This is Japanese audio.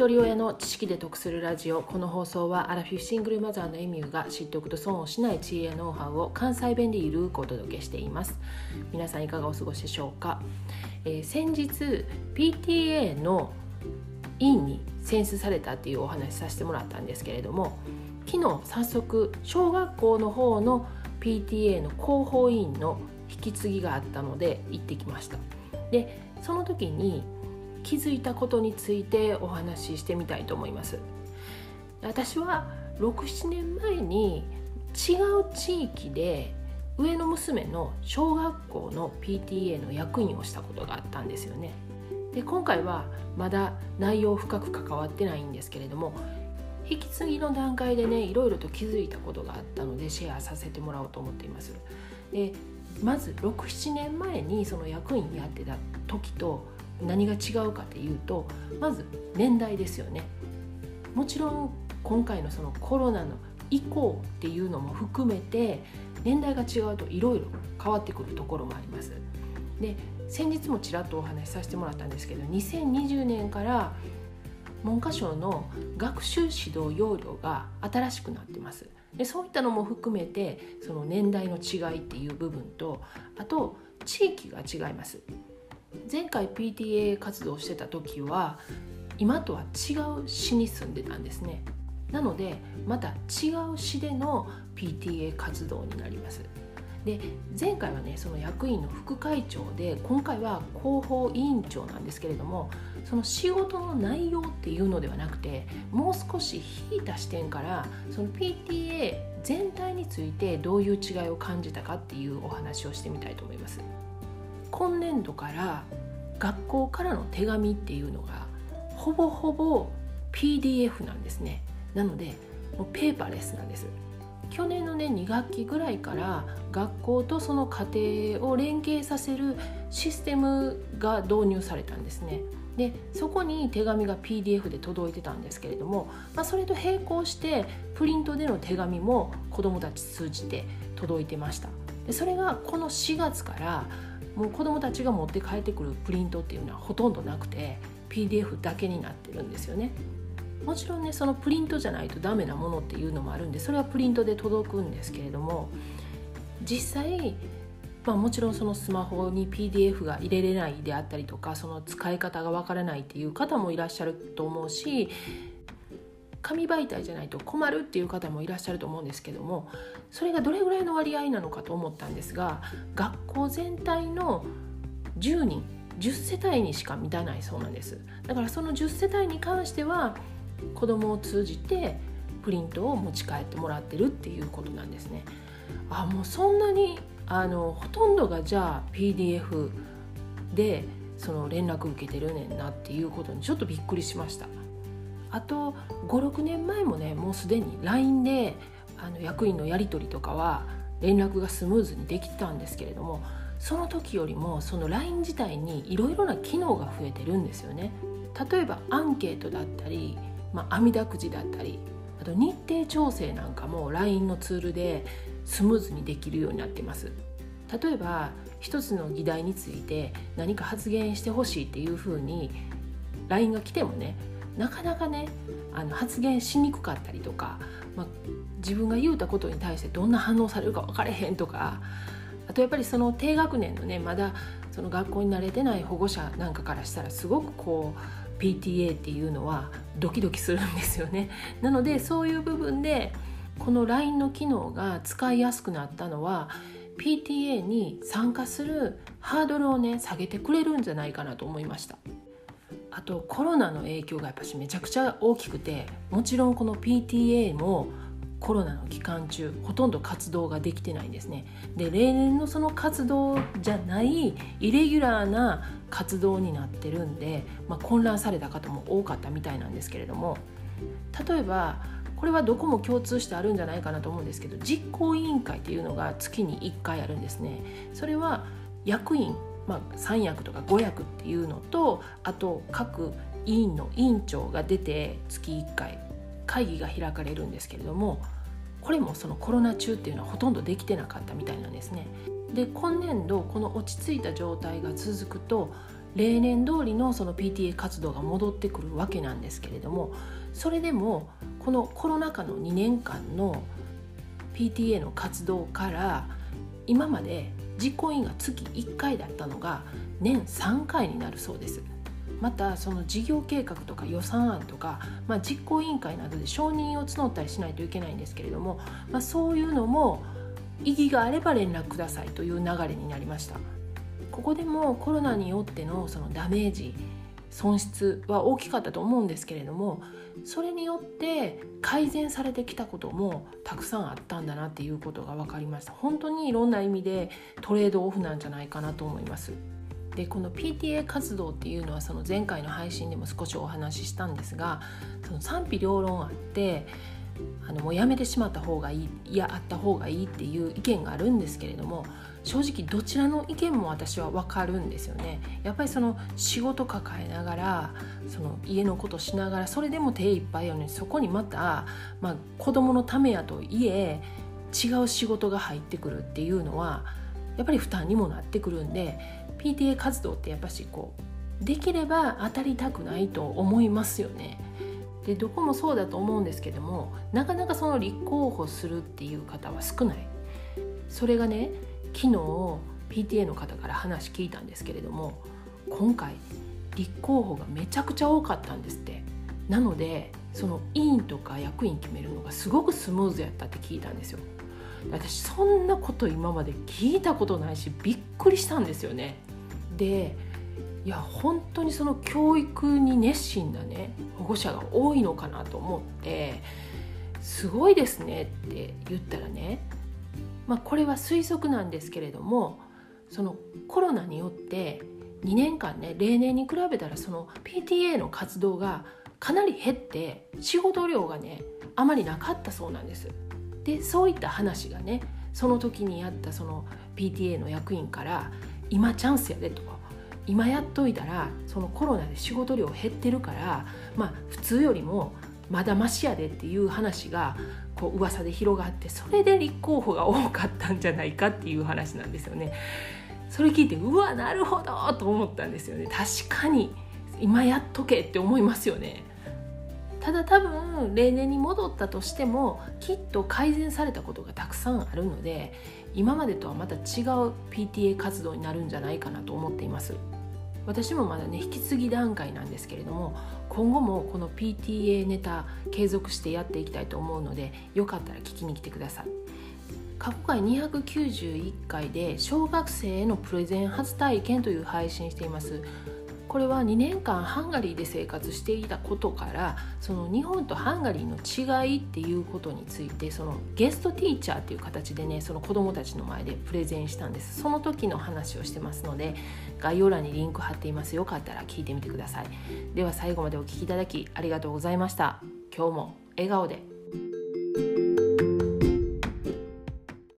一人親の知識で得するラジオ。この放送はアラフィフシングルマザーのエミューが知っておくと損をしない知恵やノウハウを関西弁でゆるくお届けしています。皆さんいかがお過ごしでしょうか、えー、先日 PTA の委員に選出されたっていうお話させてもらったんですけれども昨日早速小学校の方の PTA の広報委員の引き継ぎがあったので行ってきました。でその時に気づいたことについてお話ししてみたいと思います。私は67年前に違う地域で上の娘の小学校の PTA の役員をしたことがあったんですよね。で今回はまだ内容深く関わってないんですけれども引き継ぎの段階でねいろいろと気づいたことがあったのでシェアさせてもらおうと思っています。でまず67年前にその役員やってた時と何が違うかっていうとまず年代ですよね。もちろん今回のそのコロナの以降っていうのも含めて年代が違うといろいろ変わってくるところもあります。で先日もちらっとお話しさせてもらったんですけど2020年から文科省の学習指導要領が新しくなってます。でそういったのも含めてその年代の違いっていう部分とあと地域が違います。前回 PTA 活動してた時は今とは違う市に住んでたんですねなのでまた違う市での PTA 活動になりますで前回はねその役員の副会長で今回は広報委員長なんですけれどもその仕事の内容っていうのではなくてもう少し引いた視点からその PTA 全体についてどういう違いを感じたかっていうお話をしてみたいと思います。今年度から学校からの手紙っていうのがほぼほぼ PDF なんですね。なのでもうペーパーレスなんです。去年のね2学期ぐらいから学校とその家庭を連携させるシステムが導入されたんですね。でそこに手紙が PDF で届いてたんですけれども、まあ、それと並行してプリントでの手紙も子どもたち通じて届いてました。でそれがこの4月からもう子どもたちが持って帰ってくるプリントっていうのはほとんどなくて PDF だけになってるんですよね。もちろんねそのプリントじゃないとダメなものっていうのもあるんでそれはプリントで届くんですけれども実際、まあ、もちろんそのスマホに PDF が入れれないであったりとかその使い方がわからないっていう方もいらっしゃると思うし紙媒体じゃないと困るっていう方もいらっしゃると思うんですけどもそれがどれぐらいの割合なのかと思ったんですが学校全体の10人10世帯にしか満たないそうなんです。だからその10世帯に関しては子どもを通じてプリントを持ち帰ってもらってるっていうことなんですね。あもうそんなにあのほとんどがじゃあ PDF でその連絡受けてるねんなっていうことにちょっとびっくりしました。あと56年前もねもうすでに LINE であの役員のやり取りとかは連絡がスムーズにできたんですけれどもその時よりもその LINE 自体にいろいろな機能が増えてるんですよね。例えばアンケートだったり、まあ、網だくじだったりあと日程調整なんかも LINE のツールでスムーズにできるようになってます。例えば一つの議題について何か発言してほしいっていうふうに LINE が来てもねなかなかねあの発言しにくかったりとか、まあ、自分が言うたことに対してどんな反応されるか分かれへんとかあとやっぱりその低学年のねまだその学校に慣れてない保護者なんかからしたらすごくこう PTA っていうのはドキドキするんですよね。なのでそういう部分でこの LINE の機能が使いやすくなったのは PTA に参加するハードルをね下げてくれるんじゃないかなと思いました。あとコロナの影響がやっぱしめちゃくちゃ大きくてもちろんこの PTA もコロナの期間中ほとんど活動ができてないんですね。で例年のその活動じゃないイレギュラーな活動になってるんで、まあ、混乱された方も多かったみたいなんですけれども例えばこれはどこも共通してあるんじゃないかなと思うんですけど実行委員会っていうのが月に1回あるんですね。それは役員まあ、3役とか5役っていうのとあと各委員の委員長が出て月1回会議が開かれるんですけれどもこれもそのコロナ中っていうのはほとんどできてなかったみたいなんですね。で今年度この落ち着いた状態が続くと例年通りのその PTA 活動が戻ってくるわけなんですけれどもそれでもこのコロナ禍の2年間の PTA の活動から今まで実行委員が月1回だったのが年3回になるそうです。またその事業計画とか予算案とか、まあ、実行委員会などで承認を募ったりしないといけないんですけれども、まあ、そういうのも意義があれば連絡くださいという流れになりましたここでもコロナによってのそのダメージ損失は大きかったと思うんですけれどもそれによって改善されてきたこともたくさんあったんだなっていうことが分かりました。本当にいろんな意味でトレードオフなんじゃないかなと思います。でこの PTA 活動っていうのはその前回の配信でも少しお話ししたんですがその賛否両論あってあのもうやめてしまった方がいいいやあった方がいいっていう意見があるんですけれども正直どちらの意見も私は分かるんですよね。やっぱりその仕事抱えながらその家のことしながらそれでも手いっぱいやのにそこにまた、まあ、子供のためやとはいえ違う仕事が入ってくるっていうのはやっぱり負担にもなってくるんで PTA 活動ってやっぱしこうできれば当たりたくないと思いますよね。でどこもそうだと思うんですけどもなかなかその立候補するっていう方は少ない。それがね昨日 PTA の方から話聞いたんですけれども今回立候補がめちゃくちゃ多かったんですって。なのでその委員とか役員決めるのがすごくスムーズやったって聞いたんですよ。私そんなこと今まで聞いたことないしびっくりしたんですよね。でいや本当にその教育に熱心なね保護者が多いのかなと思ってすごいですねって言ったらねまあこれは推測なんですけれどもそのコロナによって2年間ね例年に比べたらその PTA の活動がかなり減って仕事量がねあまりなかったそうなんです。でそういった話がねその時にやったその PTA の役員から「今チャンスやで」と今やっといたらそのコロナで仕事量減ってるからまあ普通よりもまだましやでっていう話がこう噂で広がってそれで立候補が多かったんじゃないかっていう話なんですよね。それ聞いてうわなるほどと思ったんですよね。確かに今やっとけって思いますよね。ただ多分例年に戻ったとしてもきっと改善されたことがたくさんあるので今までとはまた違う PTA 活動になるんじゃないかなと思っています。私もまだね引き継ぎ段階なんですけれども今後もこの PTA ネタ継続してやっていきたいと思うのでよかったら聞きに来てください。過去回291回で小学生へのプレゼン初体験という配信しています。これは2年間ハンガリーで生活していたことからその日本とハンガリーの違いっていうことについてそのゲストティーチャーっていう形でねその子どもたちの前でプレゼンしたんです。その時の話をしてますので概要欄にリンク貼っています。よかったら聞いてみてください。では最後までお聴きいただきありがとうございました。今日も笑顔で。